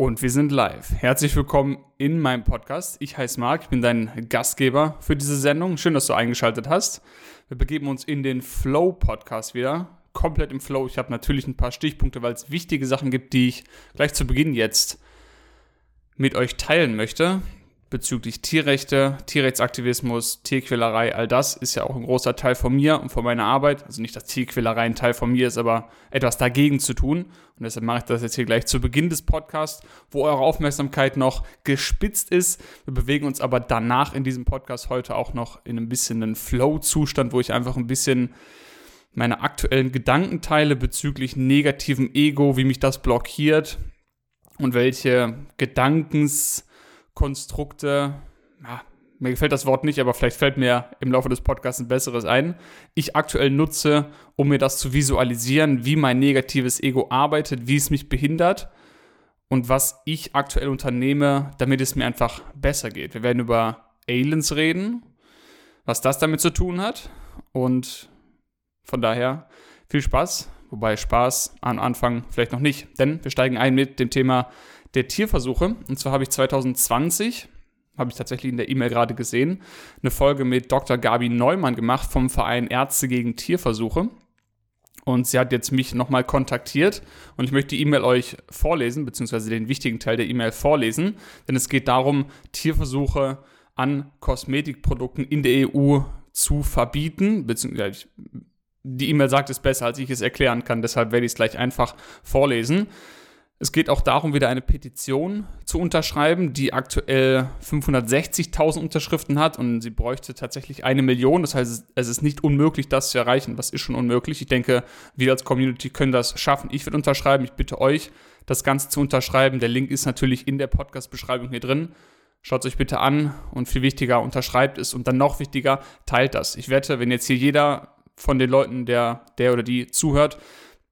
Und wir sind live. Herzlich willkommen in meinem Podcast. Ich heiße Marc, ich bin dein Gastgeber für diese Sendung. Schön, dass du eingeschaltet hast. Wir begeben uns in den Flow-Podcast wieder. Komplett im Flow. Ich habe natürlich ein paar Stichpunkte, weil es wichtige Sachen gibt, die ich gleich zu Beginn jetzt mit euch teilen möchte bezüglich Tierrechte, Tierrechtsaktivismus, Tierquälerei, all das ist ja auch ein großer Teil von mir und von meiner Arbeit. Also nicht, dass Tierquälerei ein Teil von mir ist, aber etwas dagegen zu tun. Und deshalb mache ich das jetzt hier gleich zu Beginn des Podcasts, wo eure Aufmerksamkeit noch gespitzt ist. Wir bewegen uns aber danach in diesem Podcast heute auch noch in ein bisschen einen Flow-Zustand, wo ich einfach ein bisschen meine aktuellen Gedanken teile bezüglich negativem Ego, wie mich das blockiert und welche Gedankens- Konstrukte, ja, mir gefällt das Wort nicht, aber vielleicht fällt mir im Laufe des Podcasts ein besseres ein, ich aktuell nutze, um mir das zu visualisieren, wie mein negatives Ego arbeitet, wie es mich behindert und was ich aktuell unternehme, damit es mir einfach besser geht. Wir werden über Aliens reden, was das damit zu tun hat. Und von daher viel Spaß, wobei Spaß am Anfang vielleicht noch nicht, denn wir steigen ein mit dem Thema der Tierversuche. Und zwar habe ich 2020, habe ich tatsächlich in der E-Mail gerade gesehen, eine Folge mit Dr. Gabi Neumann gemacht vom Verein Ärzte gegen Tierversuche. Und sie hat jetzt mich nochmal kontaktiert und ich möchte die E-Mail euch vorlesen, beziehungsweise den wichtigen Teil der E-Mail vorlesen, denn es geht darum, Tierversuche an Kosmetikprodukten in der EU zu verbieten, beziehungsweise die E-Mail sagt es besser, als ich es erklären kann, deshalb werde ich es gleich einfach vorlesen. Es geht auch darum, wieder eine Petition zu unterschreiben, die aktuell 560.000 Unterschriften hat und sie bräuchte tatsächlich eine Million. Das heißt, es ist nicht unmöglich, das zu erreichen. Was ist schon unmöglich? Ich denke, wir als Community können das schaffen. Ich würde unterschreiben. Ich bitte euch, das Ganze zu unterschreiben. Der Link ist natürlich in der Podcast-Beschreibung hier drin. Schaut es euch bitte an und viel wichtiger, unterschreibt es und dann noch wichtiger, teilt das. Ich wette, wenn jetzt hier jeder von den Leuten, der, der oder die zuhört,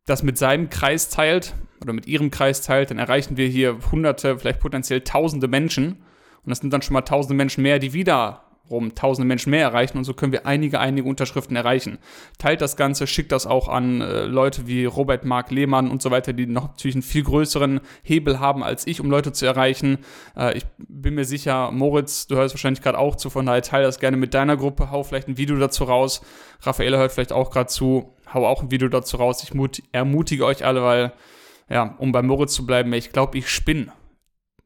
das mit seinem Kreis teilt oder mit ihrem Kreis teilt, dann erreichen wir hier hunderte, vielleicht potenziell tausende Menschen. Und das sind dann schon mal tausende Menschen mehr, die wiederum tausende Menschen mehr erreichen. Und so können wir einige, einige Unterschriften erreichen. Teilt das Ganze, schickt das auch an äh, Leute wie Robert Mark Lehmann und so weiter, die noch natürlich einen viel größeren Hebel haben als ich, um Leute zu erreichen. Äh, ich bin mir sicher, Moritz, du hörst wahrscheinlich gerade auch zu, von daher teile das gerne mit deiner Gruppe, hau vielleicht ein Video dazu raus. Raffaele hört vielleicht auch gerade zu hau auch ein Video dazu raus. Ich ermutige euch alle, weil, ja, um bei Moritz zu bleiben, ich glaube, ich spinne.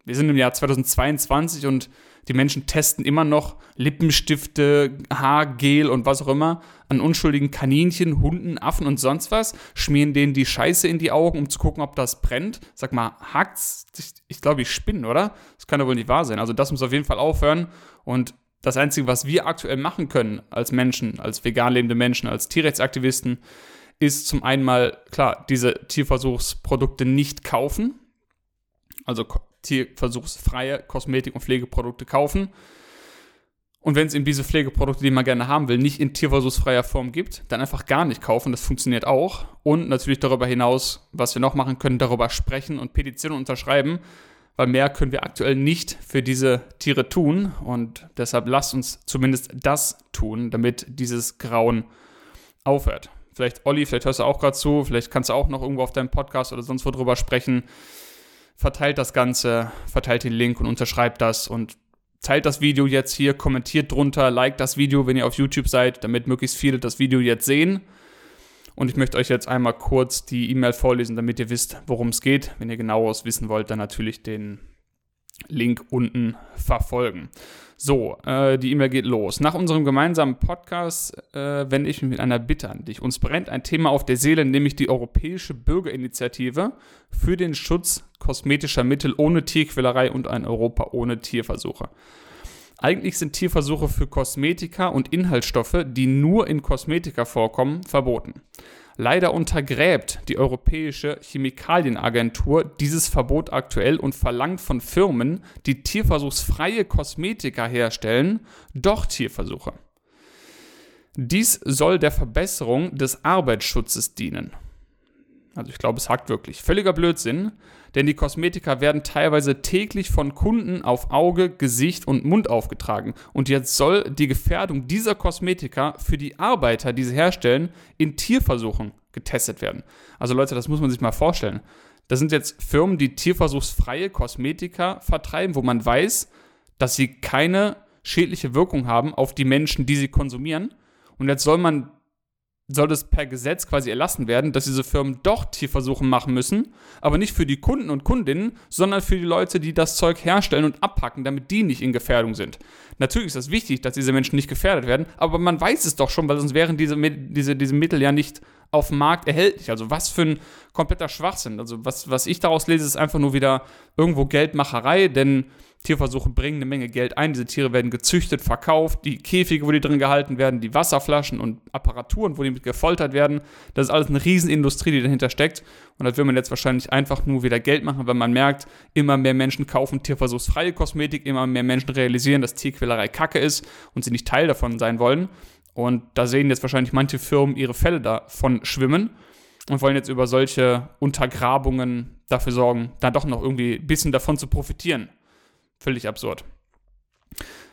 Wir sind im Jahr 2022 und die Menschen testen immer noch Lippenstifte, Haargel und was auch immer an unschuldigen Kaninchen, Hunden, Affen und sonst was, schmieren denen die Scheiße in die Augen, um zu gucken, ob das brennt. Sag mal, hackt's? Ich, ich glaube, ich spinne, oder? Das kann doch wohl nicht wahr sein. Also das muss auf jeden Fall aufhören und das Einzige, was wir aktuell machen können als Menschen, als vegan lebende Menschen, als Tierrechtsaktivisten, ist zum einen mal, klar, diese Tierversuchsprodukte nicht kaufen, also tierversuchsfreie Kosmetik- und Pflegeprodukte kaufen. Und wenn es eben diese Pflegeprodukte, die man gerne haben will, nicht in tierversuchsfreier Form gibt, dann einfach gar nicht kaufen. Das funktioniert auch. Und natürlich darüber hinaus, was wir noch machen können, darüber sprechen und Petitionen unterschreiben, weil mehr können wir aktuell nicht für diese Tiere tun und deshalb lasst uns zumindest das tun, damit dieses Grauen aufhört. Vielleicht Olli, vielleicht hörst du auch gerade zu, vielleicht kannst du auch noch irgendwo auf deinem Podcast oder sonst wo drüber sprechen. Verteilt das Ganze, verteilt den Link und unterschreibt das und teilt das Video jetzt hier, kommentiert drunter, liked das Video, wenn ihr auf YouTube seid, damit möglichst viele das Video jetzt sehen. Und ich möchte euch jetzt einmal kurz die E-Mail vorlesen, damit ihr wisst, worum es geht. Wenn ihr genaueres wissen wollt, dann natürlich den Link unten verfolgen. So, äh, die E-Mail geht los. Nach unserem gemeinsamen Podcast äh, wende ich mich mit einer Bitte an dich. Uns brennt ein Thema auf der Seele, nämlich die Europäische Bürgerinitiative für den Schutz kosmetischer Mittel ohne Tierquälerei und ein Europa ohne Tierversuche. Eigentlich sind Tierversuche für Kosmetika und Inhaltsstoffe, die nur in Kosmetika vorkommen, verboten. Leider untergräbt die Europäische Chemikalienagentur dieses Verbot aktuell und verlangt von Firmen, die tierversuchsfreie Kosmetika herstellen, doch Tierversuche. Dies soll der Verbesserung des Arbeitsschutzes dienen. Also ich glaube, es hakt wirklich. Völliger Blödsinn, denn die Kosmetika werden teilweise täglich von Kunden auf Auge, Gesicht und Mund aufgetragen. Und jetzt soll die Gefährdung dieser Kosmetika für die Arbeiter, die sie herstellen, in Tierversuchen getestet werden. Also Leute, das muss man sich mal vorstellen. Das sind jetzt Firmen, die tierversuchsfreie Kosmetika vertreiben, wo man weiß, dass sie keine schädliche Wirkung haben auf die Menschen, die sie konsumieren. Und jetzt soll man soll das per Gesetz quasi erlassen werden, dass diese Firmen doch Tierversuche machen müssen, aber nicht für die Kunden und Kundinnen, sondern für die Leute, die das Zeug herstellen und abpacken, damit die nicht in Gefährdung sind. Natürlich ist das wichtig, dass diese Menschen nicht gefährdet werden, aber man weiß es doch schon, weil sonst wären diese, diese, diese Mittel ja nicht auf dem Markt erhältlich. Also was für ein kompletter Schwachsinn. Also was, was ich daraus lese, ist einfach nur wieder irgendwo Geldmacherei, denn Tierversuche bringen eine Menge Geld ein. Diese Tiere werden gezüchtet, verkauft, die Käfige, wo die drin gehalten werden, die Wasserflaschen und Apparaturen, wo die mit gefoltert werden. Das ist alles eine Riesenindustrie, die dahinter steckt. Und das will man jetzt wahrscheinlich einfach nur wieder Geld machen, weil man merkt, immer mehr Menschen kaufen tierversuchsfreie Kosmetik, immer mehr Menschen realisieren, dass Tierquälerei Kacke ist und sie nicht Teil davon sein wollen. Und da sehen jetzt wahrscheinlich manche Firmen ihre Fälle davon schwimmen und wollen jetzt über solche Untergrabungen dafür sorgen, da doch noch irgendwie ein bisschen davon zu profitieren. Völlig absurd.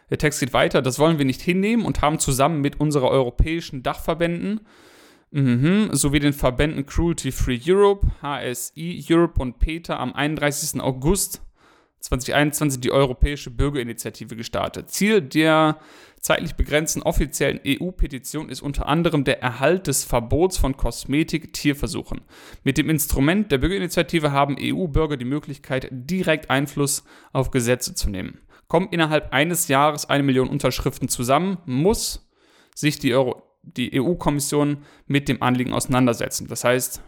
Der Text geht weiter, das wollen wir nicht hinnehmen und haben zusammen mit unseren europäischen Dachverbänden mhm, sowie den Verbänden Cruelty Free Europe, HSI Europe und PETA am 31. August 2021 die Europäische Bürgerinitiative gestartet. Ziel der zeitlich begrenzten offiziellen EU-Petition ist unter anderem der Erhalt des Verbots von Kosmetik-Tierversuchen. Mit dem Instrument der Bürgerinitiative haben EU-Bürger die Möglichkeit, direkt Einfluss auf Gesetze zu nehmen. Kommen innerhalb eines Jahres eine Million Unterschriften zusammen, muss sich die, die EU-Kommission mit dem Anliegen auseinandersetzen. Das heißt,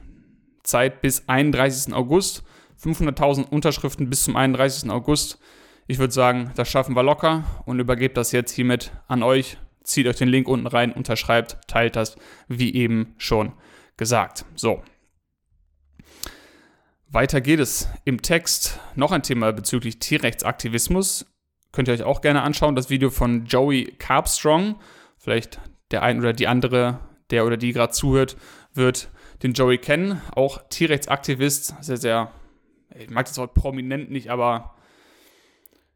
Zeit bis 31. August 500.000 Unterschriften bis zum 31. August. Ich würde sagen, das schaffen wir locker und übergebt das jetzt hiermit an euch. Zieht euch den Link unten rein, unterschreibt, teilt das, wie eben schon gesagt. So. Weiter geht es im Text. Noch ein Thema bezüglich Tierrechtsaktivismus. Könnt ihr euch auch gerne anschauen. Das Video von Joey Carbstrong. Vielleicht der ein oder die andere, der oder die gerade zuhört, wird den Joey kennen. Auch Tierrechtsaktivist, sehr, sehr ich mag das Wort prominent nicht, aber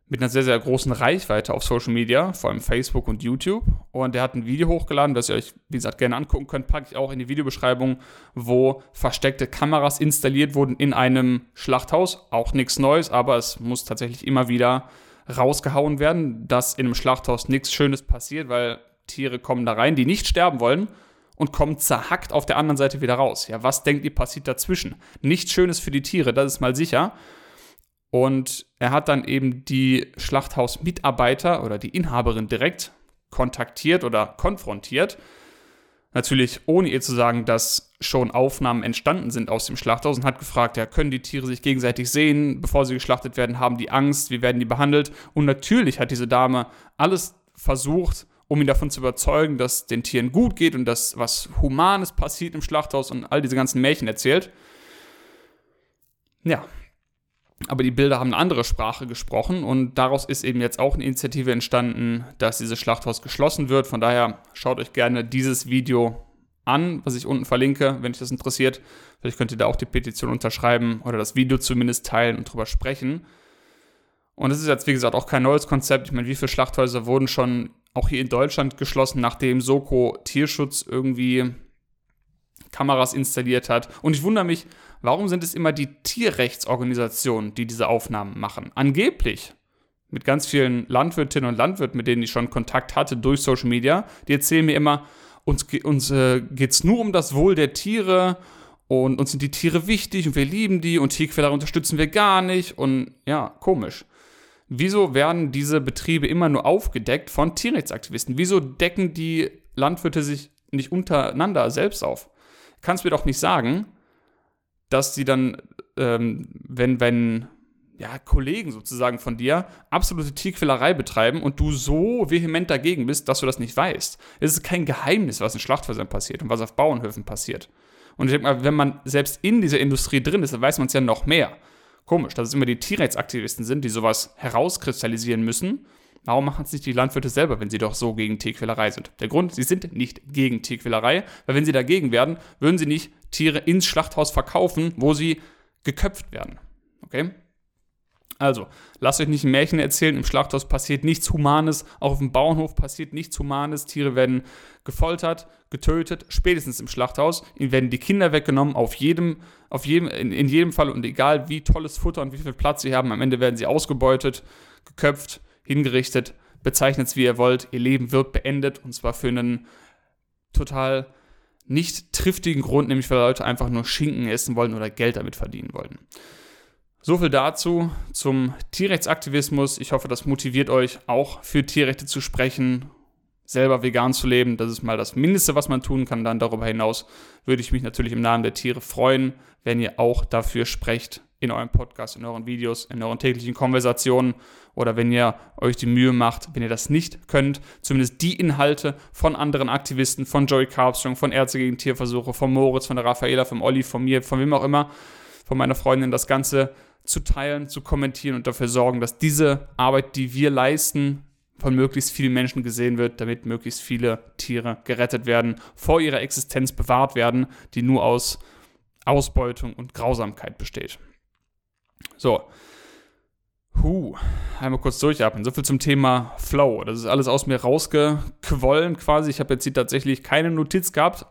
mit einer sehr, sehr großen Reichweite auf Social Media, vor allem Facebook und YouTube. Und der hat ein Video hochgeladen, das ihr euch, wie gesagt, gerne angucken könnt, packe ich auch in die Videobeschreibung, wo versteckte Kameras installiert wurden in einem Schlachthaus. Auch nichts Neues, aber es muss tatsächlich immer wieder rausgehauen werden, dass in einem Schlachthaus nichts Schönes passiert, weil Tiere kommen da rein, die nicht sterben wollen und kommt zerhackt auf der anderen Seite wieder raus. Ja, was denkt ihr passiert dazwischen? Nichts Schönes für die Tiere, das ist mal sicher. Und er hat dann eben die Schlachthausmitarbeiter oder die Inhaberin direkt kontaktiert oder konfrontiert. Natürlich ohne ihr zu sagen, dass schon Aufnahmen entstanden sind aus dem Schlachthaus und hat gefragt, ja, können die Tiere sich gegenseitig sehen, bevor sie geschlachtet werden, haben die Angst, wie werden die behandelt? Und natürlich hat diese Dame alles versucht, um ihn davon zu überzeugen, dass den Tieren gut geht und dass was Humanes passiert im Schlachthaus und all diese ganzen Märchen erzählt. Ja. Aber die Bilder haben eine andere Sprache gesprochen und daraus ist eben jetzt auch eine Initiative entstanden, dass dieses Schlachthaus geschlossen wird. Von daher schaut euch gerne dieses Video an, was ich unten verlinke, wenn euch das interessiert. Vielleicht könnt ihr da auch die Petition unterschreiben oder das Video zumindest teilen und drüber sprechen. Und es ist jetzt, wie gesagt, auch kein neues Konzept. Ich meine, wie viele Schlachthäuser wurden schon auch hier in Deutschland geschlossen, nachdem Soko Tierschutz irgendwie Kameras installiert hat. Und ich wundere mich, warum sind es immer die Tierrechtsorganisationen, die diese Aufnahmen machen? Angeblich mit ganz vielen Landwirtinnen und Landwirten, mit denen ich schon Kontakt hatte durch Social Media, die erzählen mir immer, uns, uns äh, geht es nur um das Wohl der Tiere und uns sind die Tiere wichtig und wir lieben die und Tierquäler unterstützen wir gar nicht und ja, komisch. Wieso werden diese Betriebe immer nur aufgedeckt von Tierrechtsaktivisten? Wieso decken die Landwirte sich nicht untereinander selbst auf? Kannst mir doch nicht sagen, dass sie dann, ähm, wenn, wenn ja, Kollegen sozusagen von dir absolute Tierquälerei betreiben und du so vehement dagegen bist, dass du das nicht weißt. Es ist kein Geheimnis, was in Schlachthäusern passiert und was auf Bauernhöfen passiert. Und ich denke mal, wenn man selbst in dieser Industrie drin ist, dann weiß man es ja noch mehr. Komisch, dass es immer die Tierrechtsaktivisten sind, die sowas herauskristallisieren müssen. Warum machen es nicht die Landwirte selber, wenn sie doch so gegen Tierquälerei sind? Der Grund, sie sind nicht gegen Tierquälerei, weil wenn sie dagegen wären, würden sie nicht Tiere ins Schlachthaus verkaufen, wo sie geköpft werden. Okay? Also, lasst euch nicht ein Märchen erzählen, im Schlachthaus passiert nichts Humanes, auch auf dem Bauernhof passiert nichts Humanes, Tiere werden gefoltert, getötet, spätestens im Schlachthaus, ihnen werden die Kinder weggenommen, auf jedem, auf jedem, in, in jedem Fall und egal wie tolles Futter und wie viel Platz sie haben, am Ende werden sie ausgebeutet, geköpft, hingerichtet, bezeichnet es wie ihr wollt, ihr Leben wird beendet und zwar für einen total nicht triftigen Grund, nämlich weil Leute einfach nur Schinken essen wollen oder Geld damit verdienen wollen. So viel dazu zum Tierrechtsaktivismus. Ich hoffe, das motiviert euch auch für Tierrechte zu sprechen, selber vegan zu leben. Das ist mal das Mindeste, was man tun kann. Dann darüber hinaus würde ich mich natürlich im Namen der Tiere freuen, wenn ihr auch dafür sprecht in eurem Podcast, in euren Videos, in euren täglichen Konversationen oder wenn ihr euch die Mühe macht, wenn ihr das nicht könnt, zumindest die Inhalte von anderen Aktivisten, von Joey Carbstrong, von Ärzte gegen Tierversuche, von Moritz, von der Raffaela, vom Olli, von mir, von wem auch immer, von meiner Freundin, das Ganze zu teilen, zu kommentieren und dafür sorgen, dass diese Arbeit, die wir leisten, von möglichst vielen Menschen gesehen wird, damit möglichst viele Tiere gerettet werden, vor ihrer Existenz bewahrt werden, die nur aus Ausbeutung und Grausamkeit besteht. So. Huh, einmal kurz durchatmen. So viel zum Thema Flow. Das ist alles aus mir rausgequollen quasi. Ich habe jetzt hier tatsächlich keine Notiz gehabt,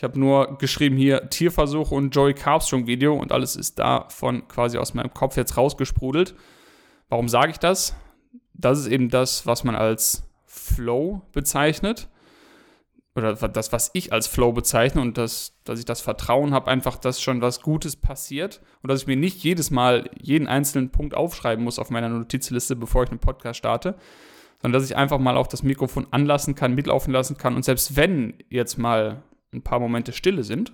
ich habe nur geschrieben hier Tierversuch und Joey Carbstrong Video und alles ist davon quasi aus meinem Kopf jetzt rausgesprudelt. Warum sage ich das? Das ist eben das, was man als Flow bezeichnet. Oder das, was ich als Flow bezeichne und das, dass ich das Vertrauen habe, einfach, dass schon was Gutes passiert und dass ich mir nicht jedes Mal jeden einzelnen Punkt aufschreiben muss auf meiner Notizliste, bevor ich einen Podcast starte, sondern dass ich einfach mal auf das Mikrofon anlassen kann, mitlaufen lassen kann und selbst wenn jetzt mal ein paar Momente Stille sind,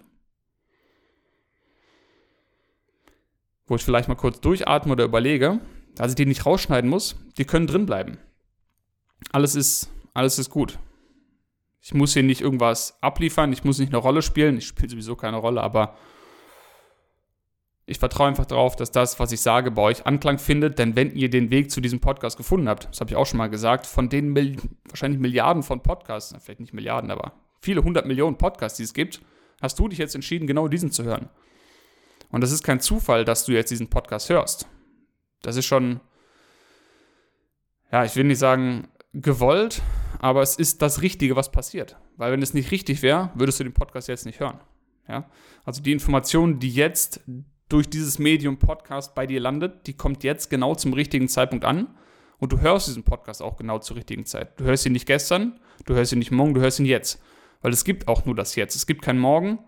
wo ich vielleicht mal kurz durchatme oder überlege, dass ich die nicht rausschneiden muss, die können drin bleiben. Alles ist, alles ist gut. Ich muss hier nicht irgendwas abliefern, ich muss nicht eine Rolle spielen, ich spiele sowieso keine Rolle, aber ich vertraue einfach darauf, dass das, was ich sage, bei euch Anklang findet, denn wenn ihr den Weg zu diesem Podcast gefunden habt, das habe ich auch schon mal gesagt, von den Mil wahrscheinlich Milliarden von Podcasts, vielleicht nicht Milliarden, aber viele hundert Millionen Podcasts, die es gibt, hast du dich jetzt entschieden, genau diesen zu hören. Und das ist kein Zufall, dass du jetzt diesen Podcast hörst. Das ist schon, ja, ich will nicht sagen gewollt, aber es ist das Richtige, was passiert. Weil wenn es nicht richtig wäre, würdest du den Podcast jetzt nicht hören. Ja? Also die Information, die jetzt durch dieses Medium Podcast bei dir landet, die kommt jetzt genau zum richtigen Zeitpunkt an. Und du hörst diesen Podcast auch genau zur richtigen Zeit. Du hörst ihn nicht gestern, du hörst ihn nicht morgen, du hörst ihn jetzt. Weil es gibt auch nur das Jetzt. Es gibt kein Morgen.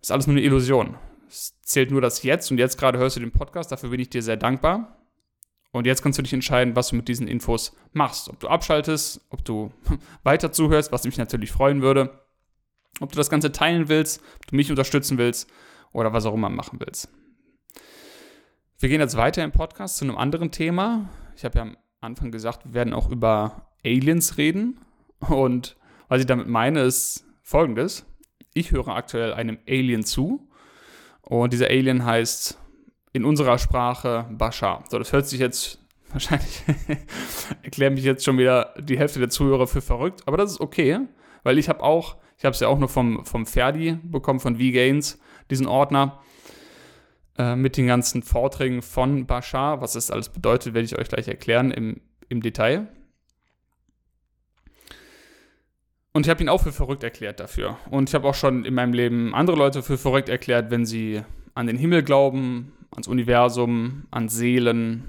Ist alles nur eine Illusion. Es zählt nur das Jetzt und jetzt gerade hörst du den Podcast. Dafür bin ich dir sehr dankbar. Und jetzt kannst du dich entscheiden, was du mit diesen Infos machst. Ob du abschaltest, ob du weiter zuhörst, was mich natürlich freuen würde. Ob du das Ganze teilen willst, ob du mich unterstützen willst oder was auch immer machen willst. Wir gehen jetzt weiter im Podcast zu einem anderen Thema. Ich habe ja am Anfang gesagt, wir werden auch über Aliens reden. Und was ich damit meine, ist folgendes. Ich höre aktuell einem Alien zu und dieser Alien heißt in unserer Sprache Bashar. So, das hört sich jetzt wahrscheinlich, erklären mich jetzt schon wieder die Hälfte der Zuhörer für verrückt, aber das ist okay, weil ich habe auch, ich habe es ja auch nur vom, vom Ferdi bekommen, von V-Gains, diesen Ordner äh, mit den ganzen Vorträgen von Bashar. Was das alles bedeutet, werde ich euch gleich erklären im, im Detail. Und ich habe ihn auch für verrückt erklärt dafür. Und ich habe auch schon in meinem Leben andere Leute für verrückt erklärt, wenn sie an den Himmel glauben, ans Universum, an Seelen,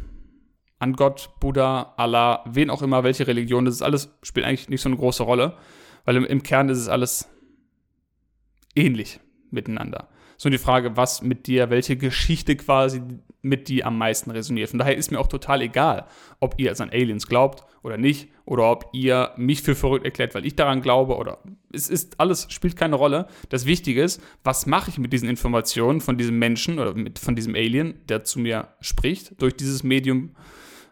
an Gott, Buddha, Allah, wen auch immer, welche Religion. Das ist alles, spielt eigentlich nicht so eine große Rolle, weil im, im Kern ist es alles ähnlich miteinander. So die Frage, was mit dir, welche Geschichte quasi mit dir am meisten resoniert. Von daher ist mir auch total egal, ob ihr an Aliens glaubt oder nicht, oder ob ihr mich für verrückt erklärt, weil ich daran glaube, oder es ist alles, spielt keine Rolle. Das Wichtige ist, was mache ich mit diesen Informationen von diesem Menschen oder mit, von diesem Alien, der zu mir spricht, durch dieses Medium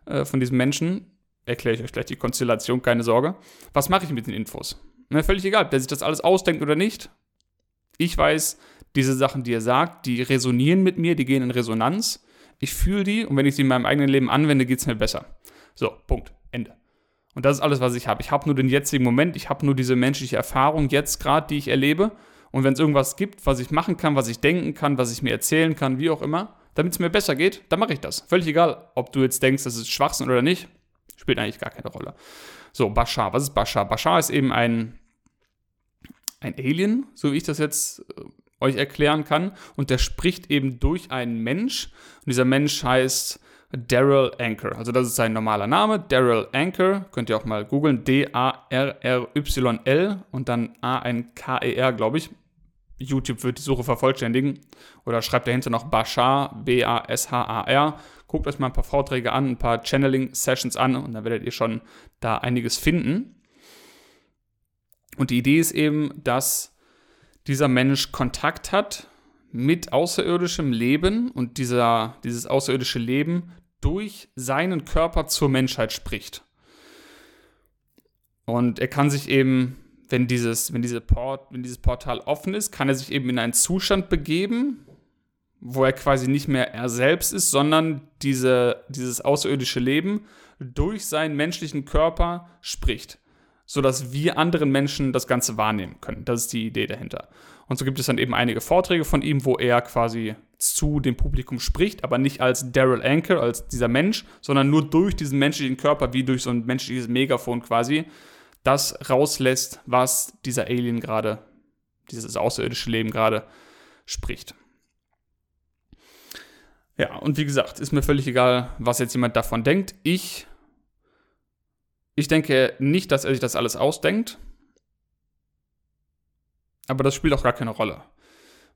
äh, von diesem Menschen. Erkläre ich euch gleich die Konstellation, keine Sorge. Was mache ich mit den Infos? Na, völlig egal, ob der sich das alles ausdenkt oder nicht. Ich weiß, diese Sachen, die er sagt, die resonieren mit mir, die gehen in Resonanz. Ich fühle die und wenn ich sie in meinem eigenen Leben anwende, geht es mir besser. So, Punkt. Ende. Und das ist alles, was ich habe. Ich habe nur den jetzigen Moment, ich habe nur diese menschliche Erfahrung jetzt gerade, die ich erlebe. Und wenn es irgendwas gibt, was ich machen kann, was ich denken kann, was ich mir erzählen kann, wie auch immer, damit es mir besser geht, dann mache ich das. Völlig egal, ob du jetzt denkst, das ist Schwachsinn oder nicht, spielt eigentlich gar keine Rolle. So, Bashar, was ist Bashar? Bashar ist eben ein, ein Alien, so wie ich das jetzt äh, euch erklären kann. Und der spricht eben durch einen Mensch. Und dieser Mensch heißt Daryl Anchor. Also das ist sein normaler Name, Daryl Anchor. Könnt ihr auch mal googeln. D-A-R-R-Y-L und dann A-N-K-E-R, glaube ich. YouTube wird die Suche vervollständigen. Oder schreibt dahinter noch Bashar, B-A-S-H-A-R. Guckt euch mal ein paar Vorträge an, ein paar Channeling-Sessions an und dann werdet ihr schon da einiges finden. Und die Idee ist eben, dass dieser Mensch Kontakt hat mit außerirdischem Leben und dieser, dieses außerirdische Leben durch seinen Körper zur Menschheit spricht. Und er kann sich eben, wenn dieses, wenn, diese Port, wenn dieses Portal offen ist, kann er sich eben in einen Zustand begeben, wo er quasi nicht mehr er selbst ist, sondern diese, dieses außerirdische Leben durch seinen menschlichen Körper spricht, sodass wir anderen Menschen das Ganze wahrnehmen können. Das ist die Idee dahinter. Und so gibt es dann eben einige Vorträge von ihm, wo er quasi zu dem Publikum spricht, aber nicht als Daryl Anker, als dieser Mensch, sondern nur durch diesen menschlichen Körper, wie durch so ein menschliches Megafon quasi, das rauslässt, was dieser Alien gerade, dieses außerirdische Leben gerade spricht. Ja, und wie gesagt, ist mir völlig egal, was jetzt jemand davon denkt. Ich, ich denke nicht, dass er sich das alles ausdenkt. Aber das spielt auch gar keine Rolle.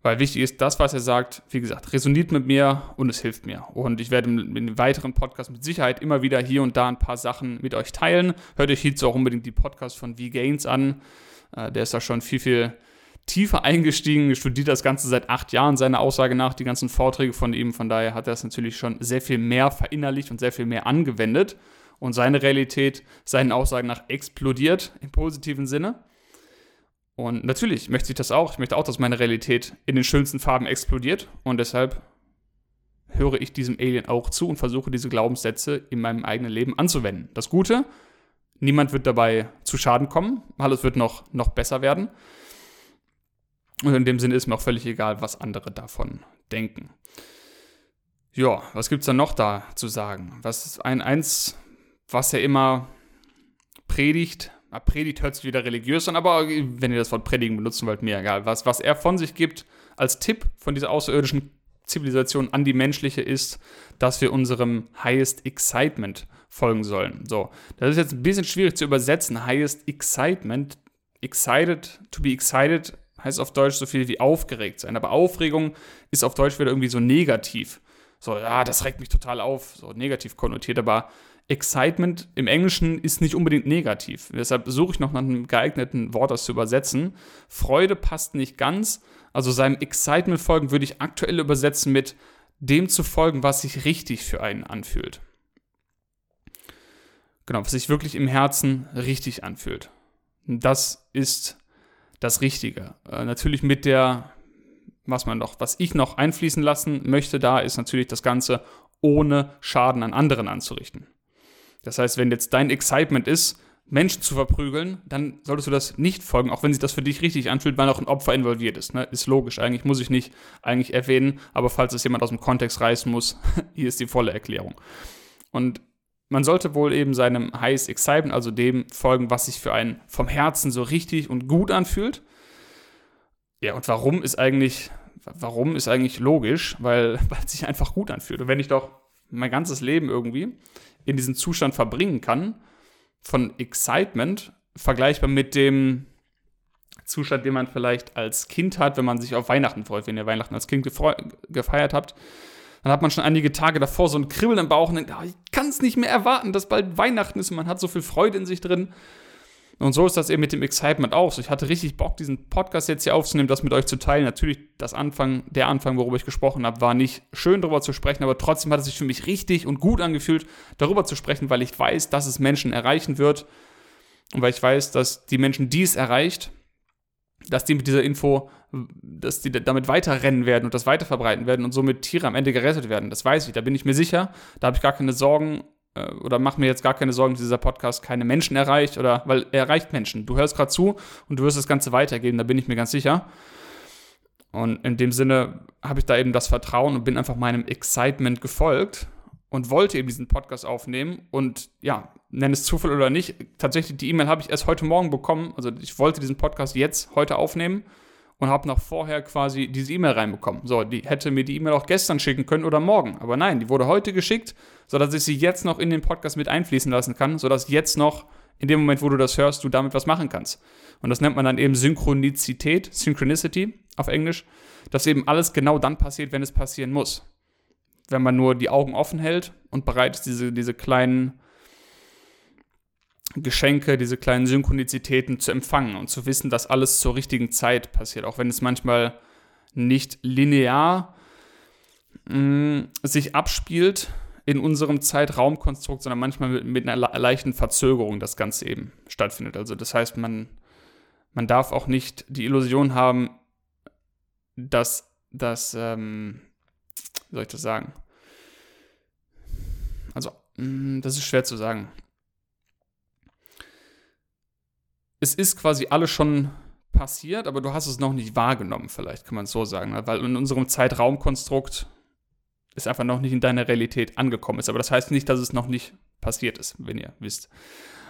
Weil wichtig ist, das, was er sagt, wie gesagt, resoniert mit mir und es hilft mir. Und ich werde in den weiteren Podcasts mit Sicherheit immer wieder hier und da ein paar Sachen mit euch teilen. Hört euch hierzu auch unbedingt die Podcasts von V-Gains an. Äh, der ist da schon viel, viel tiefer eingestiegen, studiert das Ganze seit acht Jahren, seiner Aussage nach, die ganzen Vorträge von ihm. Von daher hat er es natürlich schon sehr viel mehr verinnerlicht und sehr viel mehr angewendet. Und seine Realität, seinen Aussagen nach, explodiert im positiven Sinne. Und natürlich möchte ich das auch. Ich möchte auch, dass meine Realität in den schönsten Farben explodiert. Und deshalb höre ich diesem Alien auch zu und versuche diese Glaubenssätze in meinem eigenen Leben anzuwenden. Das Gute, niemand wird dabei zu Schaden kommen. Alles wird noch, noch besser werden. Und in dem Sinne ist mir auch völlig egal, was andere davon denken. Ja, was gibt es dann noch da zu sagen? Was ein eins, was er immer predigt, Ah, Predigt hört sich wieder religiös an, aber wenn ihr das Wort Predigen benutzen wollt, mir egal. Was, was er von sich gibt als Tipp von dieser außerirdischen Zivilisation an die menschliche ist, dass wir unserem Highest Excitement folgen sollen. So, das ist jetzt ein bisschen schwierig zu übersetzen. Highest Excitement, excited, to be excited heißt auf Deutsch so viel wie aufgeregt sein. Aber Aufregung ist auf Deutsch wieder irgendwie so negativ. So, ja, das regt mich total auf, so negativ konnotiert, aber Excitement im Englischen ist nicht unbedingt negativ. Deshalb suche ich noch nach einem geeigneten Wort, das zu übersetzen. Freude passt nicht ganz. Also seinem Excitement folgen würde ich aktuell übersetzen mit dem zu folgen, was sich richtig für einen anfühlt. Genau, was sich wirklich im Herzen richtig anfühlt. Das ist das Richtige. Äh, natürlich mit der, was man noch, was ich noch einfließen lassen möchte, da ist natürlich das Ganze ohne Schaden an anderen anzurichten. Das heißt, wenn jetzt dein Excitement ist, Menschen zu verprügeln, dann solltest du das nicht folgen, auch wenn sich das für dich richtig anfühlt, weil auch ein Opfer involviert ist. Ne? Ist logisch, eigentlich muss ich nicht eigentlich erwähnen, aber falls es jemand aus dem Kontext reißen muss, hier ist die volle Erklärung. Und man sollte wohl eben seinem Highest Excitement, also dem folgen, was sich für einen vom Herzen so richtig und gut anfühlt. Ja, und warum ist eigentlich, warum ist eigentlich logisch? Weil, weil es sich einfach gut anfühlt. Und wenn ich doch mein ganzes Leben irgendwie in diesem Zustand verbringen kann, von Excitement, vergleichbar mit dem Zustand, den man vielleicht als Kind hat, wenn man sich auf Weihnachten freut, wenn ihr Weihnachten als Kind gefeiert habt. Dann hat man schon einige Tage davor so ein Kribbeln im Bauch und denkt, oh, ich kann es nicht mehr erwarten, dass bald Weihnachten ist und man hat so viel Freude in sich drin. Und so ist das eben mit dem Excitement auch. Ich hatte richtig Bock, diesen Podcast jetzt hier aufzunehmen, das mit euch zu teilen. Natürlich, das Anfang, der Anfang, worüber ich gesprochen habe, war nicht schön darüber zu sprechen, aber trotzdem hat es sich für mich richtig und gut angefühlt, darüber zu sprechen, weil ich weiß, dass es Menschen erreichen wird. Und weil ich weiß, dass die Menschen, die es erreicht, dass die mit dieser Info, dass die damit weiterrennen werden und das weiterverbreiten werden und somit Tiere am Ende gerettet werden. Das weiß ich, da bin ich mir sicher. Da habe ich gar keine Sorgen oder mach mir jetzt gar keine Sorgen, dass dieser Podcast keine Menschen erreicht oder weil er erreicht Menschen. Du hörst gerade zu und du wirst das Ganze weitergeben, da bin ich mir ganz sicher. Und in dem Sinne habe ich da eben das Vertrauen und bin einfach meinem Excitement gefolgt und wollte eben diesen Podcast aufnehmen. Und ja, nenne es Zufall oder nicht, tatsächlich die E-Mail habe ich erst heute Morgen bekommen. Also ich wollte diesen Podcast jetzt heute aufnehmen und habe noch vorher quasi diese E-Mail reinbekommen. So, die hätte mir die E-Mail auch gestern schicken können oder morgen. Aber nein, die wurde heute geschickt, sodass ich sie jetzt noch in den Podcast mit einfließen lassen kann, sodass jetzt noch in dem Moment, wo du das hörst, du damit was machen kannst. Und das nennt man dann eben Synchronizität, Synchronicity auf Englisch, dass eben alles genau dann passiert, wenn es passieren muss. Wenn man nur die Augen offen hält und bereit ist, diese, diese kleinen Geschenke, diese kleinen Synchronizitäten zu empfangen und zu wissen, dass alles zur richtigen Zeit passiert, auch wenn es manchmal nicht linear mm, sich abspielt in unserem Zeitraumkonstrukt, sondern manchmal mit, mit, einer leichten Verzögerung das Ganze eben stattfindet. Also das heißt, man, man darf auch nicht die Illusion haben, dass das, ähm, wie soll ich das sagen? Also, mh, mm, das ist schwer zu sagen es ist quasi alles schon passiert, aber du hast es noch nicht wahrgenommen, vielleicht kann man es so sagen, ne? weil in unserem Zeitraumkonstrukt es einfach noch nicht in deiner Realität angekommen ist. Aber das heißt nicht, dass es noch nicht passiert ist, wenn ihr wisst,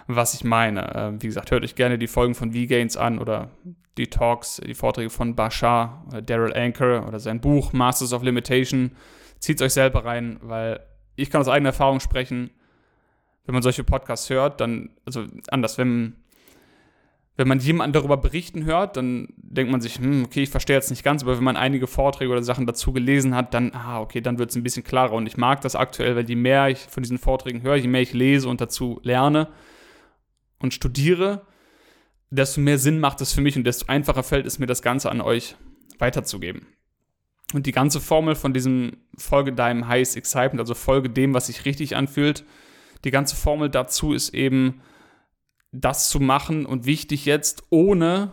was ich meine. Äh, wie gesagt, hört euch gerne die Folgen von V-Gains an oder die Talks, die Vorträge von Bashar oder Daryl Anker oder sein Buch Masters of Limitation. Zieht es euch selber rein, weil ich kann aus eigener Erfahrung sprechen, wenn man solche Podcasts hört, dann, also anders, wenn wenn man jemanden darüber berichten hört, dann denkt man sich, hm, okay, ich verstehe jetzt nicht ganz, aber wenn man einige Vorträge oder Sachen dazu gelesen hat, dann, ah, okay, dann wird es ein bisschen klarer. Und ich mag das aktuell, weil je mehr ich von diesen Vorträgen höre, je mehr ich lese und dazu lerne und studiere, desto mehr Sinn macht es für mich und desto einfacher fällt es mir, das Ganze an euch weiterzugeben. Und die ganze Formel von diesem Folge deinem Highest Excitement, also Folge dem, was sich richtig anfühlt, die ganze Formel dazu ist eben, das zu machen und wichtig jetzt, ohne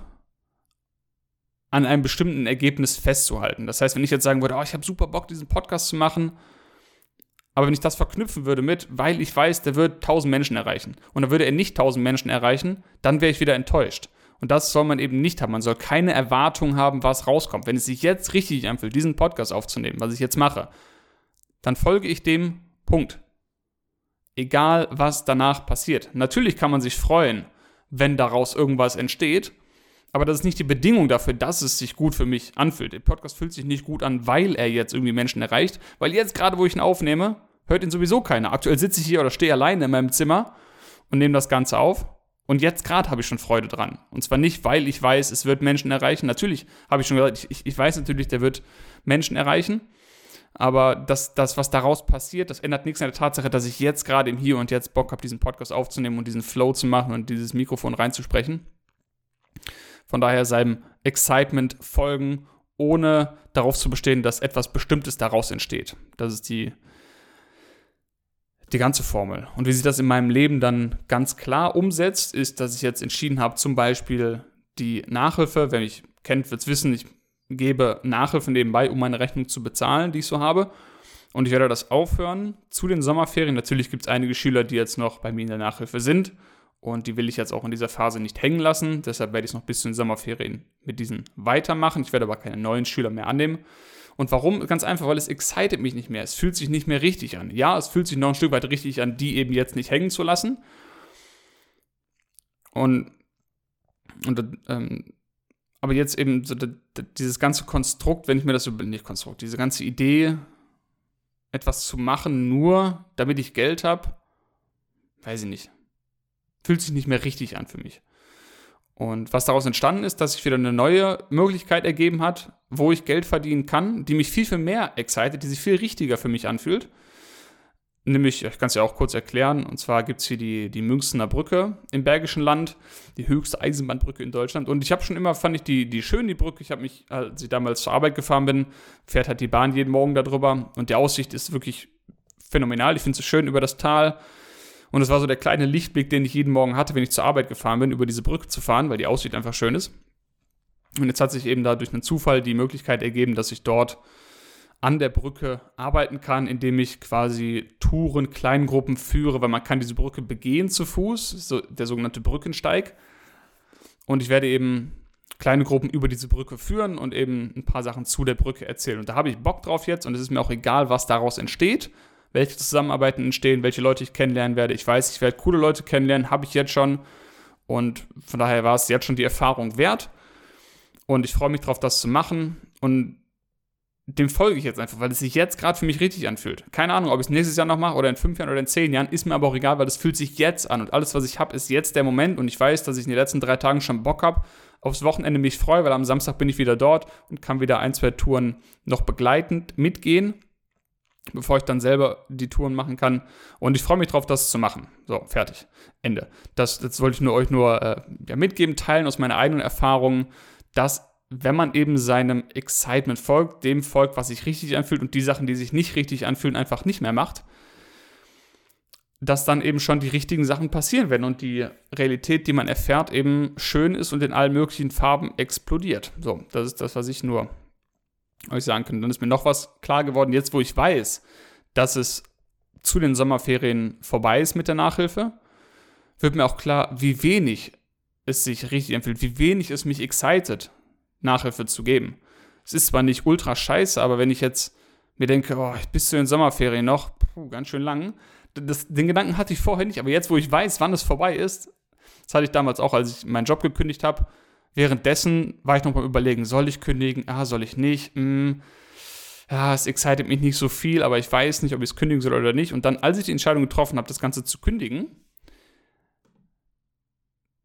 an einem bestimmten Ergebnis festzuhalten. Das heißt, wenn ich jetzt sagen würde, oh, ich habe super Bock, diesen Podcast zu machen, aber wenn ich das verknüpfen würde mit, weil ich weiß, der wird 1000 Menschen erreichen und dann würde er nicht 1000 Menschen erreichen, dann wäre ich wieder enttäuscht. Und das soll man eben nicht haben. Man soll keine Erwartung haben, was rauskommt. Wenn es sich jetzt richtig anfühlt, diesen Podcast aufzunehmen, was ich jetzt mache, dann folge ich dem Punkt egal was danach passiert. Natürlich kann man sich freuen, wenn daraus irgendwas entsteht, aber das ist nicht die Bedingung dafür, dass es sich gut für mich anfühlt. Der Podcast fühlt sich nicht gut an, weil er jetzt irgendwie Menschen erreicht, weil jetzt gerade, wo ich ihn aufnehme, hört ihn sowieso keiner. Aktuell sitze ich hier oder stehe alleine in meinem Zimmer und nehme das Ganze auf. Und jetzt gerade habe ich schon Freude dran. Und zwar nicht, weil ich weiß, es wird Menschen erreichen. Natürlich habe ich schon gesagt, ich, ich weiß natürlich, der wird Menschen erreichen. Aber das, das, was daraus passiert, das ändert nichts an der Tatsache, dass ich jetzt gerade im Hier und Jetzt Bock habe, diesen Podcast aufzunehmen und diesen Flow zu machen und dieses Mikrofon reinzusprechen. Von daher seinem Excitement folgen, ohne darauf zu bestehen, dass etwas Bestimmtes daraus entsteht. Das ist die, die ganze Formel. Und wie sich das in meinem Leben dann ganz klar umsetzt, ist, dass ich jetzt entschieden habe, zum Beispiel die Nachhilfe, wenn ich kennt, wird es wissen, ich gebe Nachhilfe nebenbei, um meine Rechnung zu bezahlen, die ich so habe. Und ich werde das aufhören zu den Sommerferien. Natürlich gibt es einige Schüler, die jetzt noch bei mir in der Nachhilfe sind. Und die will ich jetzt auch in dieser Phase nicht hängen lassen. Deshalb werde ich es noch bis zu den Sommerferien mit diesen weitermachen. Ich werde aber keine neuen Schüler mehr annehmen. Und warum? Ganz einfach, weil es excited mich nicht mehr. Es fühlt sich nicht mehr richtig an. Ja, es fühlt sich noch ein Stück weit richtig an, die eben jetzt nicht hängen zu lassen. Und, und ähm, aber jetzt eben so dieses ganze Konstrukt, wenn ich mir das so, nicht Konstrukt, diese ganze Idee, etwas zu machen, nur damit ich Geld habe, weiß ich nicht. Fühlt sich nicht mehr richtig an für mich. Und was daraus entstanden ist, dass sich wieder eine neue Möglichkeit ergeben hat, wo ich Geld verdienen kann, die mich viel, viel mehr excited, die sich viel richtiger für mich anfühlt. Nämlich, ich kann es ja auch kurz erklären, und zwar gibt es hier die, die Münchner Brücke im Bergischen Land, die höchste Eisenbahnbrücke in Deutschland. Und ich habe schon immer, fand ich die, die schön, die Brücke. Ich habe mich, als ich damals zur Arbeit gefahren bin, fährt halt die Bahn jeden Morgen darüber. Und die Aussicht ist wirklich phänomenal. Ich finde es schön über das Tal. Und es war so der kleine Lichtblick, den ich jeden Morgen hatte, wenn ich zur Arbeit gefahren bin, über diese Brücke zu fahren, weil die Aussicht einfach schön ist. Und jetzt hat sich eben da durch einen Zufall die Möglichkeit ergeben, dass ich dort an der Brücke arbeiten kann, indem ich quasi Touren, Kleingruppen führe, weil man kann diese Brücke begehen zu Fuß, so der sogenannte Brückensteig. Und ich werde eben kleine Gruppen über diese Brücke führen und eben ein paar Sachen zu der Brücke erzählen. Und da habe ich Bock drauf jetzt und es ist mir auch egal, was daraus entsteht, welche Zusammenarbeiten entstehen, welche Leute ich kennenlernen werde. Ich weiß, ich werde coole Leute kennenlernen, habe ich jetzt schon. Und von daher war es jetzt schon die Erfahrung wert. Und ich freue mich darauf, das zu machen. Und dem folge ich jetzt einfach, weil es sich jetzt gerade für mich richtig anfühlt. Keine Ahnung, ob ich es nächstes Jahr noch mache oder in fünf Jahren oder in zehn Jahren, ist mir aber auch egal, weil es fühlt sich jetzt an und alles, was ich habe, ist jetzt der Moment und ich weiß, dass ich in den letzten drei Tagen schon Bock habe, aufs Wochenende mich freue, weil am Samstag bin ich wieder dort und kann wieder ein, zwei Touren noch begleitend mitgehen, bevor ich dann selber die Touren machen kann. Und ich freue mich drauf, das zu machen. So, fertig. Ende. Das, das wollte ich nur euch nur äh, ja, mitgeben, teilen aus meiner eigenen Erfahrung, dass wenn man eben seinem Excitement folgt, dem folgt, was sich richtig anfühlt und die Sachen, die sich nicht richtig anfühlen, einfach nicht mehr macht, dass dann eben schon die richtigen Sachen passieren werden und die Realität, die man erfährt, eben schön ist und in allen möglichen Farben explodiert. So, das ist das, was ich nur euch sagen kann. Dann ist mir noch was klar geworden, jetzt wo ich weiß, dass es zu den Sommerferien vorbei ist mit der Nachhilfe, wird mir auch klar, wie wenig es sich richtig empfiehlt, wie wenig es mich excited, Nachhilfe zu geben. Es ist zwar nicht ultra scheiße, aber wenn ich jetzt mir denke, oh, bis zu den Sommerferien noch, puh, ganz schön lang, das, den Gedanken hatte ich vorher nicht, aber jetzt, wo ich weiß, wann es vorbei ist, das hatte ich damals auch, als ich meinen Job gekündigt habe, währenddessen war ich noch mal überlegen, soll ich kündigen, ah, soll ich nicht, hm, ja, es excited mich nicht so viel, aber ich weiß nicht, ob ich es kündigen soll oder nicht. Und dann, als ich die Entscheidung getroffen habe, das Ganze zu kündigen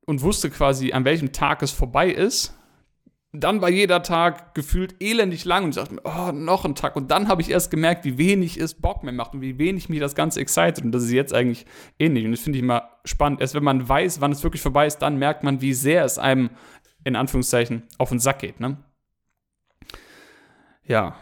und wusste quasi, an welchem Tag es vorbei ist, dann war jeder Tag gefühlt elendig lang und ich dachte mir, oh, noch ein Tag. Und dann habe ich erst gemerkt, wie wenig es Bock mehr macht und wie wenig mich das Ganze excited. Und das ist jetzt eigentlich ähnlich. Und das finde ich immer spannend. Erst wenn man weiß, wann es wirklich vorbei ist, dann merkt man, wie sehr es einem in Anführungszeichen auf den Sack geht. Ne? Ja.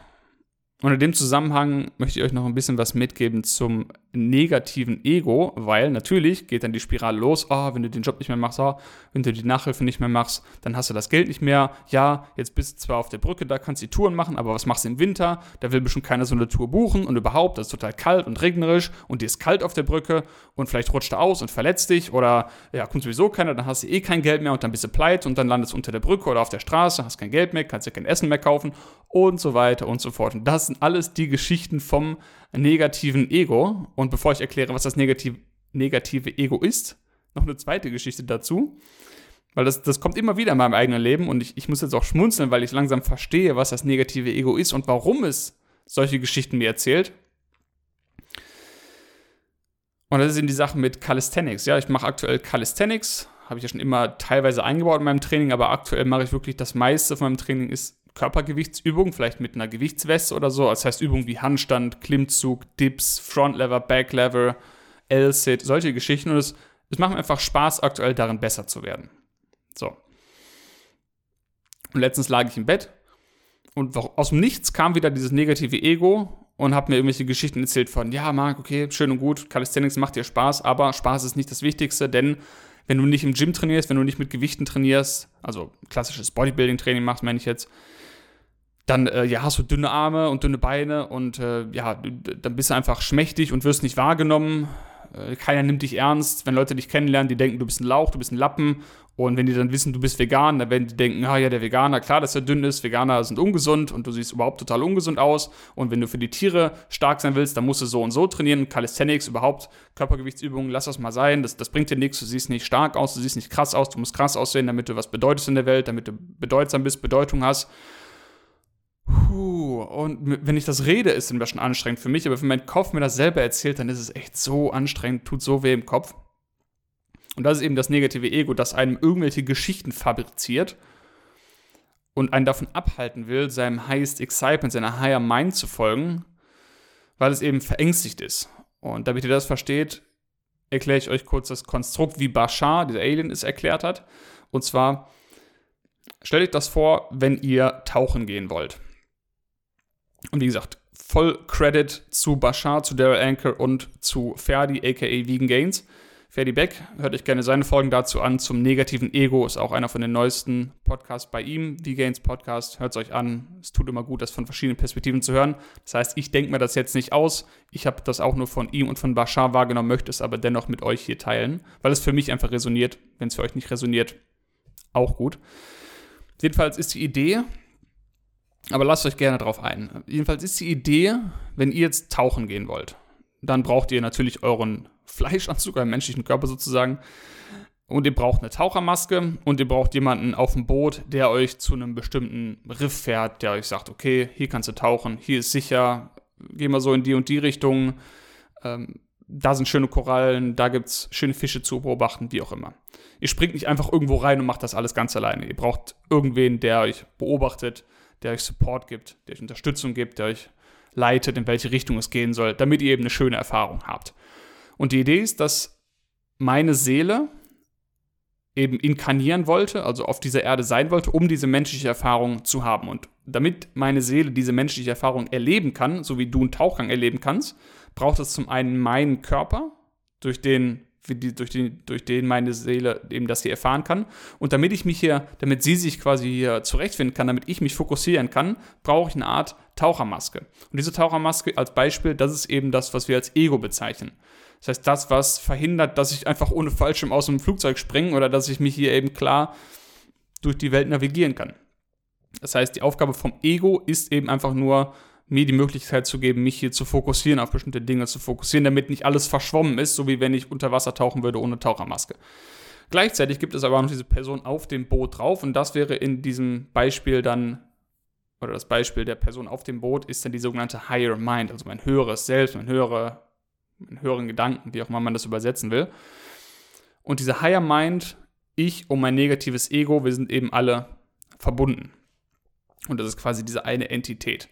Und in dem Zusammenhang möchte ich euch noch ein bisschen was mitgeben zum negativen Ego, weil natürlich geht dann die Spirale los, oh, wenn du den Job nicht mehr machst, oh, wenn du die Nachhilfe nicht mehr machst, dann hast du das Geld nicht mehr. Ja, jetzt bist du zwar auf der Brücke, da kannst du die Touren machen, aber was machst du im Winter? Da will bestimmt keiner so eine Tour buchen und überhaupt, das ist total kalt und regnerisch und dir ist kalt auf der Brücke und vielleicht rutscht du aus und verletzt dich oder ja, kommt sowieso keiner, dann hast du eh kein Geld mehr und dann bist du pleite und dann landest du unter der Brücke oder auf der Straße, hast kein Geld mehr, kannst dir kein Essen mehr kaufen und so weiter und so fort. Und das sind alles die Geschichten vom negativen Ego. Und bevor ich erkläre, was das negative, negative Ego ist, noch eine zweite Geschichte dazu. Weil das, das kommt immer wieder in meinem eigenen Leben und ich, ich muss jetzt auch schmunzeln, weil ich langsam verstehe, was das negative Ego ist und warum es solche Geschichten mir erzählt. Und das ist eben die Sache mit Calisthenics. Ja, ich mache aktuell Calisthenics, habe ich ja schon immer teilweise eingebaut in meinem Training, aber aktuell mache ich wirklich das meiste von meinem Training ist Körpergewichtsübungen, vielleicht mit einer Gewichtsweste oder so. Das heißt Übungen wie Handstand, Klimmzug, Dips, Frontlever, Backlever, L-Sit, solche Geschichten. Und es, es macht mir einfach Spaß, aktuell darin besser zu werden. So. Und letztens lag ich im Bett und aus dem Nichts kam wieder dieses negative Ego und hat mir irgendwelche Geschichten erzählt von, ja, Marc, okay, schön und gut, Calisthenics macht dir Spaß, aber Spaß ist nicht das Wichtigste, denn wenn du nicht im Gym trainierst, wenn du nicht mit Gewichten trainierst, also klassisches Bodybuilding-Training machst, meine ich jetzt, dann äh, ja, hast du dünne Arme und dünne Beine und äh, ja, dann bist du einfach schmächtig und wirst nicht wahrgenommen. Äh, keiner nimmt dich ernst. Wenn Leute dich kennenlernen, die denken, du bist ein Lauch, du bist ein Lappen. Und wenn die dann wissen, du bist vegan, dann werden die denken, ah ja, der Veganer, klar, dass er dünn ist, Veganer sind ungesund und du siehst überhaupt total ungesund aus. Und wenn du für die Tiere stark sein willst, dann musst du so und so trainieren. Calisthenics, überhaupt Körpergewichtsübungen, lass das mal sein. Das, das bringt dir nichts. Du siehst nicht stark aus, du siehst nicht krass aus. Du musst krass aussehen, damit du was bedeutest in der Welt, damit du bedeutsam bist, Bedeutung hast. Puh, und wenn ich das rede, ist es schon anstrengend für mich, aber wenn mein Kopf mir das selber erzählt, dann ist es echt so anstrengend, tut so weh im Kopf. Und das ist eben das negative Ego, das einem irgendwelche Geschichten fabriziert und einen davon abhalten will, seinem Highest Excitement, seiner Higher Mind zu folgen, weil es eben verängstigt ist. Und damit ihr das versteht, erkläre ich euch kurz das Konstrukt, wie Bashar, dieser Alien, es erklärt hat. Und zwar, stellt euch das vor, wenn ihr tauchen gehen wollt. Und wie gesagt, voll Credit zu Bashar, zu Daryl Anker und zu Ferdi, aka Vegan Gains. Ferdi Beck, hört euch gerne seine Folgen dazu an. Zum negativen Ego ist auch einer von den neuesten Podcasts bei ihm, V-Gains Podcast. Hört es euch an. Es tut immer gut, das von verschiedenen Perspektiven zu hören. Das heißt, ich denke mir das jetzt nicht aus. Ich habe das auch nur von ihm und von Bashar wahrgenommen, möchte es aber dennoch mit euch hier teilen, weil es für mich einfach resoniert. Wenn es für euch nicht resoniert, auch gut. Jedenfalls ist die Idee, aber lasst euch gerne darauf ein. Jedenfalls ist die Idee, wenn ihr jetzt tauchen gehen wollt, dann braucht ihr natürlich euren Fleischanzug, euren menschlichen Körper sozusagen. Und ihr braucht eine Tauchermaske und ihr braucht jemanden auf dem Boot, der euch zu einem bestimmten Riff fährt, der euch sagt, okay, hier kannst du tauchen, hier ist sicher, geh mal so in die und die Richtung, ähm, da sind schöne Korallen, da gibt es schöne Fische zu beobachten, wie auch immer. Ihr springt nicht einfach irgendwo rein und macht das alles ganz alleine. Ihr braucht irgendwen, der euch beobachtet, der euch Support gibt, der euch Unterstützung gibt, der euch leitet, in welche Richtung es gehen soll, damit ihr eben eine schöne Erfahrung habt. Und die Idee ist, dass meine Seele eben inkarnieren wollte, also auf dieser Erde sein wollte, um diese menschliche Erfahrung zu haben. Und damit meine Seele diese menschliche Erfahrung erleben kann, so wie du einen Tauchgang erleben kannst, braucht es zum einen meinen Körper, durch den, durch den, durch den meine Seele eben das hier erfahren kann. Und damit ich mich hier, damit sie sich quasi hier zurechtfinden kann, damit ich mich fokussieren kann, brauche ich eine Art Tauchermaske. Und diese Tauchermaske als Beispiel, das ist eben das, was wir als Ego bezeichnen. Das heißt, das, was verhindert, dass ich einfach ohne Fallschirm aus dem Flugzeug springe oder dass ich mich hier eben klar durch die Welt navigieren kann. Das heißt, die Aufgabe vom Ego ist eben einfach nur, mir die Möglichkeit zu geben, mich hier zu fokussieren, auf bestimmte Dinge zu fokussieren, damit nicht alles verschwommen ist, so wie wenn ich unter Wasser tauchen würde ohne Tauchermaske. Gleichzeitig gibt es aber noch diese Person auf dem Boot drauf und das wäre in diesem Beispiel dann, oder das Beispiel der Person auf dem Boot ist dann die sogenannte Higher Mind, also mein höheres Selbst, mein höhere in höheren Gedanken, wie auch immer man das übersetzen will. Und diese Higher Mind, ich und mein negatives Ego, wir sind eben alle verbunden. Und das ist quasi diese eine Entität.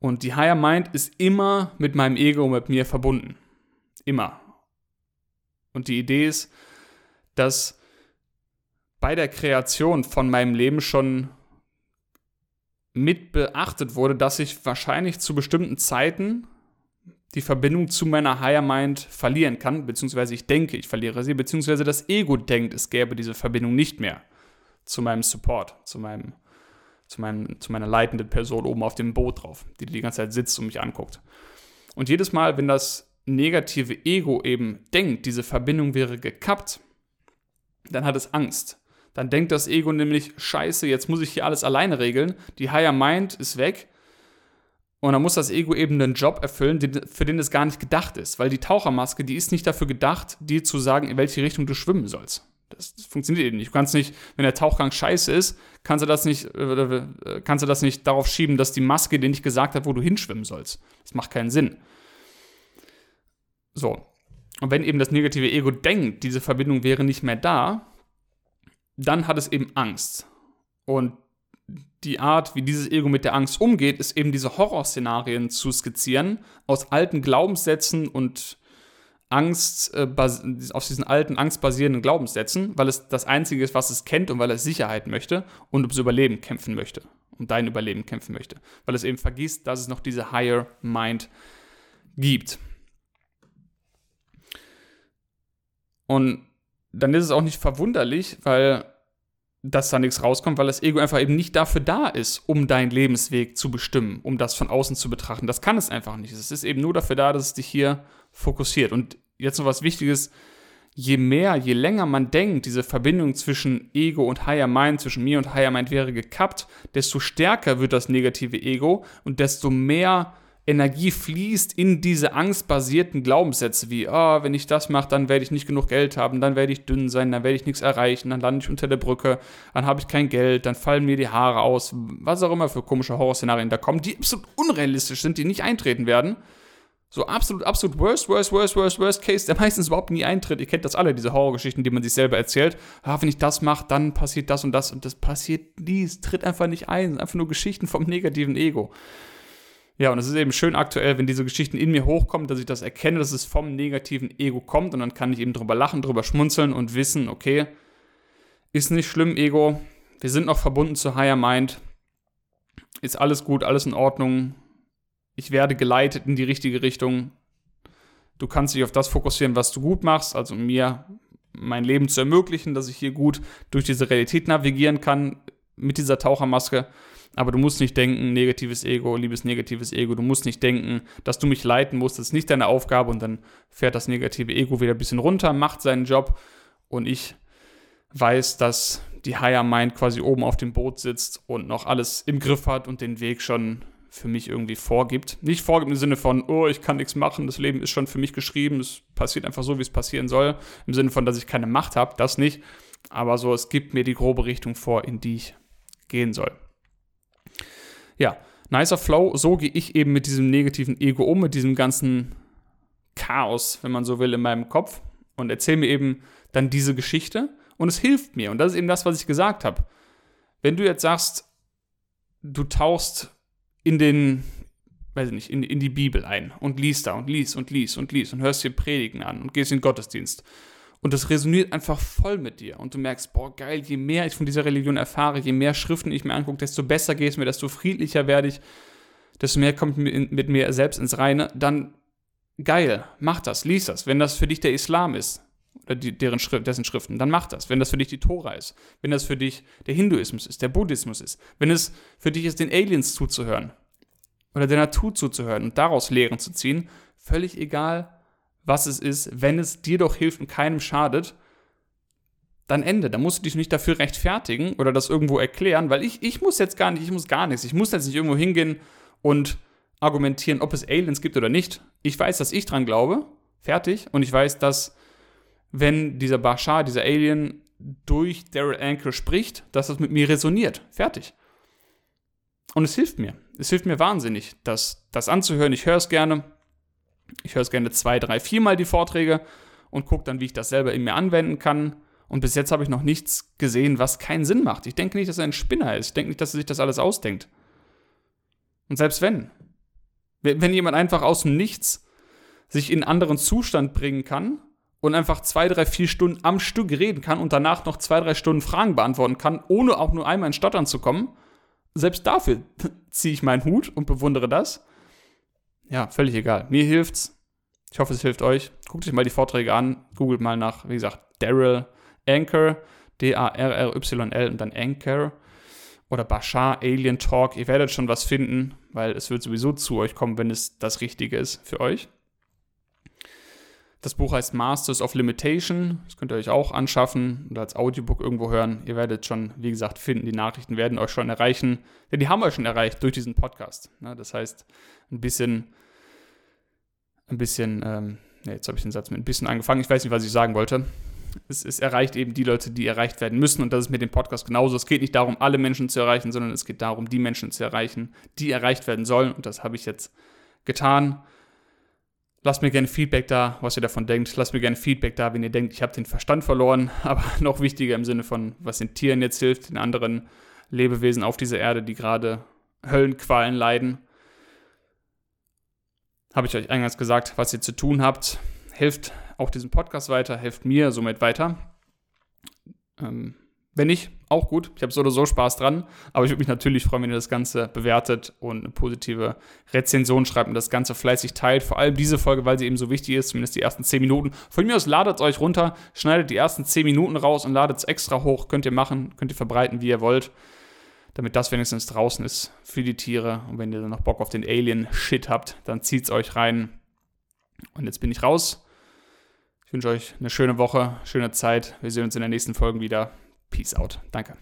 Und die Higher Mind ist immer mit meinem Ego, mit mir verbunden. Immer. Und die Idee ist, dass bei der Kreation von meinem Leben schon mit beachtet wurde, dass ich wahrscheinlich zu bestimmten Zeiten die Verbindung zu meiner Higher Mind verlieren kann, beziehungsweise ich denke, ich verliere sie, beziehungsweise das Ego denkt, es gäbe diese Verbindung nicht mehr zu meinem Support, zu, meinem, zu, meinem, zu meiner leitenden Person oben auf dem Boot drauf, die die ganze Zeit sitzt und mich anguckt. Und jedes Mal, wenn das negative Ego eben denkt, diese Verbindung wäre gekappt, dann hat es Angst. Dann denkt das Ego nämlich, scheiße, jetzt muss ich hier alles alleine regeln, die Higher Mind ist weg und dann muss das Ego eben einen Job erfüllen, für den es gar nicht gedacht ist. Weil die Tauchermaske, die ist nicht dafür gedacht, dir zu sagen, in welche Richtung du schwimmen sollst. Das, funktioniert eben nicht. Du kannst nicht, wenn der Tauchgang scheiße ist, kannst du das nicht, äh, kannst du das nicht darauf schieben, dass die Maske dir nicht gesagt hat, wo du hinschwimmen sollst. Das macht keinen Sinn. So. Und wenn eben das negative Ego denkt, diese Verbindung wäre nicht mehr da, dann hat es eben Angst. Und die Art, wie dieses Ego mit der Angst umgeht, ist eben diese Horrorszenarien zu skizzieren, aus alten Glaubenssätzen und Angst, äh, aus diesen alten angstbasierenden Glaubenssätzen, weil es das Einzige ist, was es kennt und weil es Sicherheit möchte und ums Überleben kämpfen möchte, um dein Überleben kämpfen möchte, weil es eben vergisst, dass es noch diese Higher Mind gibt. Und dann ist es auch nicht verwunderlich, weil dass da nichts rauskommt, weil das Ego einfach eben nicht dafür da ist, um deinen Lebensweg zu bestimmen, um das von außen zu betrachten. Das kann es einfach nicht. Es ist eben nur dafür da, dass es dich hier fokussiert. Und jetzt noch was Wichtiges. Je mehr, je länger man denkt, diese Verbindung zwischen Ego und Higher Mind, zwischen mir und Higher Mind wäre gekappt, desto stärker wird das negative Ego und desto mehr Energie fließt in diese angstbasierten Glaubenssätze wie, oh, wenn ich das mache, dann werde ich nicht genug Geld haben, dann werde ich dünn sein, dann werde ich nichts erreichen, dann lande ich unter der Brücke, dann habe ich kein Geld, dann fallen mir die Haare aus, was auch immer für komische Horrorszenarien da kommen, die absolut unrealistisch sind, die nicht eintreten werden. So absolut, absolut worst, worst, worst, worst, worst case, der meistens überhaupt nie eintritt. Ihr kennt das alle, diese Horrorgeschichten, die man sich selber erzählt. Ah, wenn ich das mache, dann passiert das und das und das passiert nie. Es tritt einfach nicht ein. Einfach nur Geschichten vom negativen Ego. Ja, und es ist eben schön aktuell, wenn diese Geschichten in mir hochkommen, dass ich das erkenne, dass es vom negativen Ego kommt und dann kann ich eben drüber lachen, drüber schmunzeln und wissen, okay, ist nicht schlimm, Ego, wir sind noch verbunden zu Higher Mind, ist alles gut, alles in Ordnung, ich werde geleitet in die richtige Richtung. Du kannst dich auf das fokussieren, was du gut machst, also mir mein Leben zu ermöglichen, dass ich hier gut durch diese Realität navigieren kann mit dieser Tauchermaske. Aber du musst nicht denken, negatives Ego, liebes negatives Ego. Du musst nicht denken, dass du mich leiten musst. Das ist nicht deine Aufgabe. Und dann fährt das negative Ego wieder ein bisschen runter, macht seinen Job. Und ich weiß, dass die Higher Mind quasi oben auf dem Boot sitzt und noch alles im Griff hat und den Weg schon für mich irgendwie vorgibt. Nicht vorgibt im Sinne von, oh, ich kann nichts machen, das Leben ist schon für mich geschrieben, es passiert einfach so, wie es passieren soll. Im Sinne von, dass ich keine Macht habe, das nicht. Aber so, es gibt mir die grobe Richtung vor, in die ich gehen soll. Ja, nicer Flow, so gehe ich eben mit diesem negativen Ego um, mit diesem ganzen Chaos, wenn man so will, in meinem Kopf und erzähle mir eben dann diese Geschichte und es hilft mir. Und das ist eben das, was ich gesagt habe. Wenn du jetzt sagst, du tauchst in den, weiß ich nicht, in, in die Bibel ein und liest da und liest und liest und liest und hörst dir Predigen an und gehst in den Gottesdienst. Und das resoniert einfach voll mit dir. Und du merkst, boah, geil, je mehr ich von dieser Religion erfahre, je mehr Schriften ich mir angucke, desto besser geht es mir, desto friedlicher werde ich, desto mehr kommt mit mir selbst ins Reine. Dann geil, mach das, lies das. Wenn das für dich der Islam ist, oder die, deren Schrift, dessen Schriften, dann mach das. Wenn das für dich die Tora ist, wenn das für dich der Hinduismus ist, der Buddhismus ist, wenn es für dich ist, den Aliens zuzuhören oder der Natur zuzuhören und daraus Lehren zu ziehen, völlig egal, was es ist, wenn es dir doch hilft und keinem schadet, dann Ende. Da musst du dich nicht dafür rechtfertigen oder das irgendwo erklären, weil ich, ich muss jetzt gar nicht, ich muss gar nichts. Ich muss jetzt nicht irgendwo hingehen und argumentieren, ob es Aliens gibt oder nicht. Ich weiß, dass ich dran glaube, fertig. Und ich weiß, dass wenn dieser Bashar, dieser Alien durch Daryl Anker spricht, dass das mit mir resoniert. Fertig. Und es hilft mir. Es hilft mir wahnsinnig, das, das anzuhören. Ich höre es gerne. Ich höre es gerne zwei, drei, viermal die Vorträge und gucke dann, wie ich das selber in mir anwenden kann. Und bis jetzt habe ich noch nichts gesehen, was keinen Sinn macht. Ich denke nicht, dass er ein Spinner ist. Ich denke nicht, dass er sich das alles ausdenkt. Und selbst wenn, wenn jemand einfach aus dem Nichts sich in einen anderen Zustand bringen kann und einfach zwei, drei, vier Stunden am Stück reden kann und danach noch zwei, drei Stunden Fragen beantworten kann, ohne auch nur einmal in Stottern zu kommen, selbst dafür ziehe ich meinen Hut und bewundere das ja, völlig egal. Mir hilft's. Ich hoffe, es hilft euch. Guckt euch mal die Vorträge an. Googelt mal nach, wie gesagt, Daryl Anchor, D-A-R-R-Y-L und dann Anchor. Oder Bashar Alien Talk. Ihr werdet schon was finden, weil es wird sowieso zu euch kommen, wenn es das Richtige ist für euch. Das Buch heißt Masters of Limitation. Das könnt ihr euch auch anschaffen oder als Audiobook irgendwo hören. Ihr werdet schon, wie gesagt, finden. Die Nachrichten werden euch schon erreichen. Denn die haben euch schon erreicht durch diesen Podcast. Das heißt, ein bisschen, ein bisschen, ähm, jetzt habe ich den Satz mit ein bisschen angefangen. Ich weiß nicht, was ich sagen wollte. Es, es, erreicht eben die Leute, die erreicht werden müssen. Und das ist mit dem Podcast genauso. Es geht nicht darum, alle Menschen zu erreichen, sondern es geht darum, die Menschen zu erreichen, die erreicht werden sollen. Und das habe ich jetzt getan. Lasst mir gerne Feedback da, was ihr davon denkt. Lasst mir gerne Feedback da, wenn ihr denkt, ich habe den Verstand verloren. Aber noch wichtiger im Sinne von, was den Tieren jetzt hilft, den anderen Lebewesen auf dieser Erde, die gerade Höllenqualen leiden. Habe ich euch eingangs gesagt, was ihr zu tun habt. Hilft auch diesem Podcast weiter, hilft mir somit weiter. Ähm, wenn nicht, auch gut. Ich habe so oder so Spaß dran. Aber ich würde mich natürlich freuen, wenn ihr das Ganze bewertet und eine positive Rezension schreibt und das Ganze fleißig teilt. Vor allem diese Folge, weil sie eben so wichtig ist, zumindest die ersten 10 Minuten. Von mir aus ladet es euch runter, schneidet die ersten 10 Minuten raus und ladet es extra hoch. Könnt ihr machen, könnt ihr verbreiten, wie ihr wollt. Damit das wenigstens draußen ist für die Tiere. Und wenn ihr dann noch Bock auf den Alien-Shit habt, dann zieht es euch rein. Und jetzt bin ich raus. Ich wünsche euch eine schöne Woche, schöne Zeit. Wir sehen uns in der nächsten Folge wieder. Peace out. Danke.